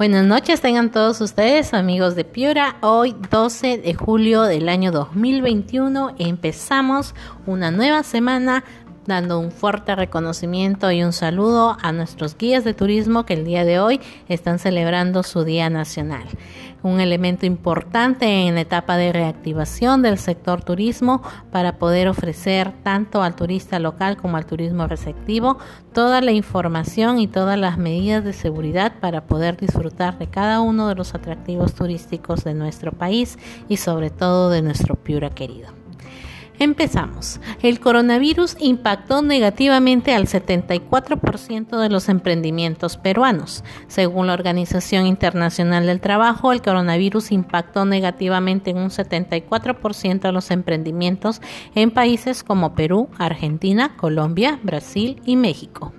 Buenas noches, tengan todos ustedes, amigos de Piura. Hoy, 12 de julio del año 2021, empezamos una nueva semana dando un fuerte reconocimiento y un saludo a nuestros guías de turismo que el día de hoy están celebrando su Día Nacional. Un elemento importante en la etapa de reactivación del sector turismo para poder ofrecer tanto al turista local como al turismo receptivo toda la información y todas las medidas de seguridad para poder disfrutar de cada uno de los atractivos turísticos de nuestro país y sobre todo de nuestro Piura querido. Empezamos. El coronavirus impactó negativamente al 74% de los emprendimientos peruanos. Según la Organización Internacional del Trabajo, el coronavirus impactó negativamente en un 74% de los emprendimientos en países como Perú, Argentina, Colombia, Brasil y México.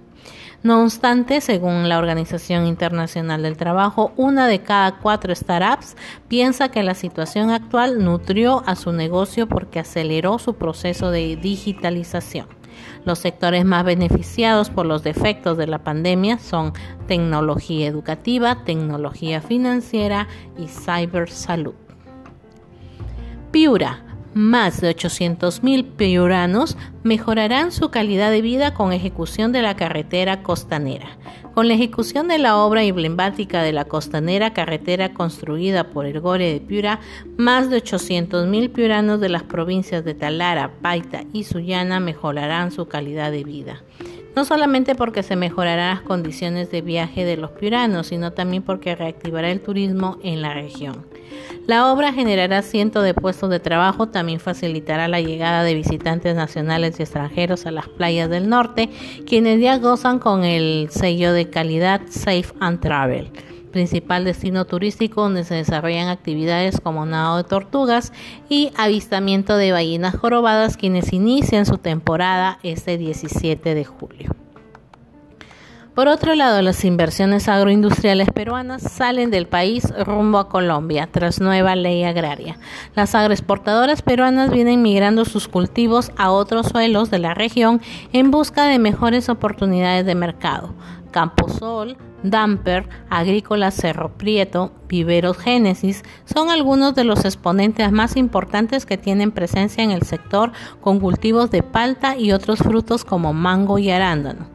No obstante, según la Organización Internacional del Trabajo, una de cada cuatro startups piensa que la situación actual nutrió a su negocio porque aceleró su proceso de digitalización. Los sectores más beneficiados por los defectos de la pandemia son tecnología educativa, tecnología financiera y cibersalud. Piura más de 800.000 piuranos mejorarán su calidad de vida con ejecución de la carretera costanera. Con la ejecución de la obra emblemática de la costanera carretera construida por el Gore de Piura, más de 800.000 piuranos de las provincias de Talara, Paita y Sullana mejorarán su calidad de vida no solamente porque se mejorarán las condiciones de viaje de los piuranos, sino también porque reactivará el turismo en la región. La obra generará cientos de puestos de trabajo, también facilitará la llegada de visitantes nacionales y extranjeros a las playas del norte, quienes ya gozan con el sello de calidad Safe and Travel principal destino turístico donde se desarrollan actividades como nado de tortugas y avistamiento de ballenas jorobadas quienes inician su temporada este 17 de julio. Por otro lado, las inversiones agroindustriales peruanas salen del país rumbo a Colombia tras nueva ley agraria. Las agroexportadoras peruanas vienen migrando sus cultivos a otros suelos de la región en busca de mejores oportunidades de mercado. Camposol, Damper, Agrícola Cerro Prieto, Viveros Génesis son algunos de los exponentes más importantes que tienen presencia en el sector con cultivos de palta y otros frutos como mango y arándano.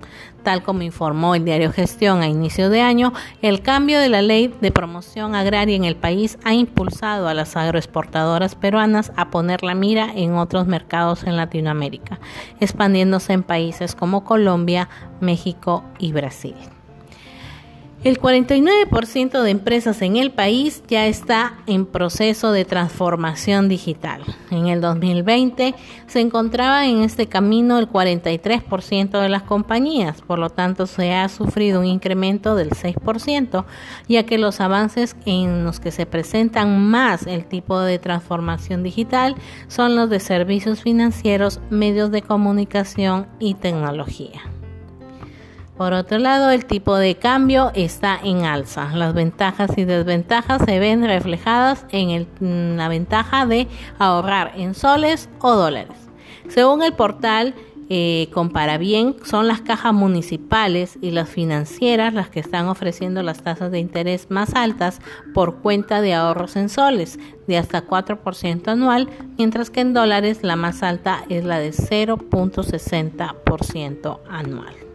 Tal como informó el diario Gestión a inicio de año, el cambio de la ley de promoción agraria en el país ha impulsado a las agroexportadoras peruanas a poner la mira en otros mercados en Latinoamérica, expandiéndose en países como Colombia, México y Brasil. El 49% de empresas en el país ya está en proceso de transformación digital. En el 2020 se encontraba en este camino el 43% de las compañías, por lo tanto se ha sufrido un incremento del 6%, ya que los avances en los que se presentan más el tipo de transformación digital son los de servicios financieros, medios de comunicación y tecnología. Por otro lado, el tipo de cambio está en alza. Las ventajas y desventajas se ven reflejadas en, la ventaja de ahorrar en soles o dólares. Según el portal eh, Compara Bien, son las cajas municipales y las financieras las que están ofreciendo las tasas de interés más altas por cuenta de ahorros en soles, de hasta 4% anual, mientras que en dólares la más alta es la de 0.60% anual.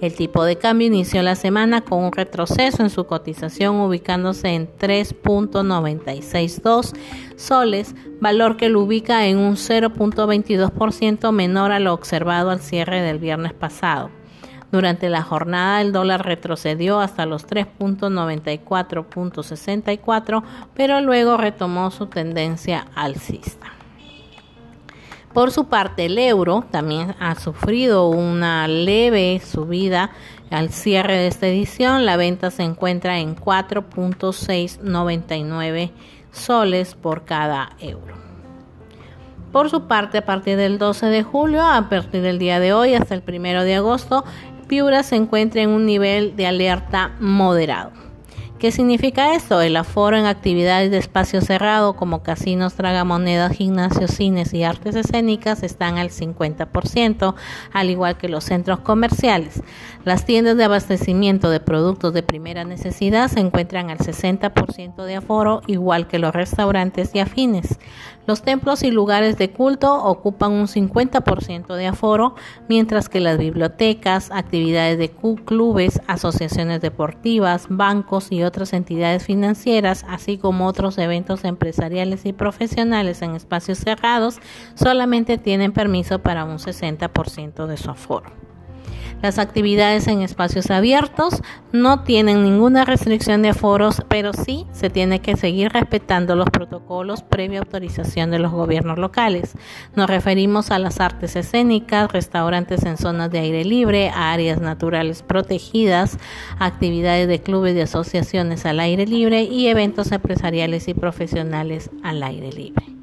El tipo de cambio inició la semana con un retroceso en su cotización ubicándose en 3.962 soles, valor que lo ubica en un 0.22% menor a lo observado al cierre del viernes pasado. Durante la jornada el dólar retrocedió hasta los 3.94.64, pero luego retomó su tendencia alcista. Por su parte, el euro también ha sufrido una leve subida al cierre de esta edición. La venta se encuentra en 4.699 soles por cada euro. Por su parte, a partir del 12 de julio, a partir del día de hoy hasta el 1 de agosto, Piura se encuentra en un nivel de alerta moderado. ¿Qué significa esto? El aforo en actividades de espacio cerrado como casinos, tragamonedas, gimnasios, cines y artes escénicas están al 50%, al igual que los centros comerciales. Las tiendas de abastecimiento de productos de primera necesidad se encuentran al 60% de aforo, igual que los restaurantes y afines. Los templos y lugares de culto ocupan un 50% de aforo, mientras que las bibliotecas, actividades de clubes, asociaciones deportivas, bancos y otras entidades financieras, así como otros eventos empresariales y profesionales en espacios cerrados, solamente tienen permiso para un 60% de su aforo. Las actividades en espacios abiertos no tienen ninguna restricción de aforos, pero sí se tiene que seguir respetando los protocolos previa autorización de los gobiernos locales. Nos referimos a las artes escénicas, restaurantes en zonas de aire libre, áreas naturales protegidas, actividades de clubes y asociaciones al aire libre y eventos empresariales y profesionales al aire libre.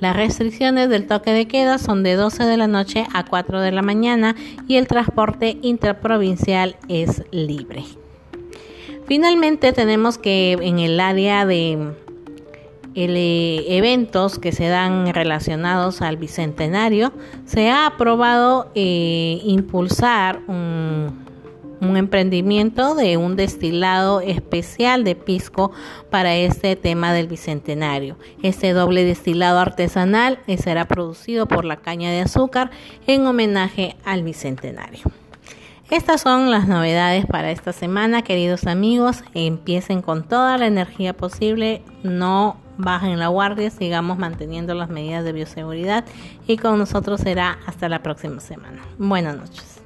Las restricciones del toque de queda son de 12 de la noche a 4 de la mañana y el transporte interprovincial es libre. Finalmente tenemos que en el área de eh, eventos que se dan relacionados al bicentenario se ha aprobado eh, impulsar un un emprendimiento de un destilado especial de pisco para este tema del bicentenario. Este doble destilado artesanal será producido por la caña de azúcar en homenaje al bicentenario. Estas son las novedades para esta semana, queridos amigos. Empiecen con toda la energía posible, no bajen la guardia, sigamos manteniendo las medidas de bioseguridad y con nosotros será hasta la próxima semana. Buenas noches.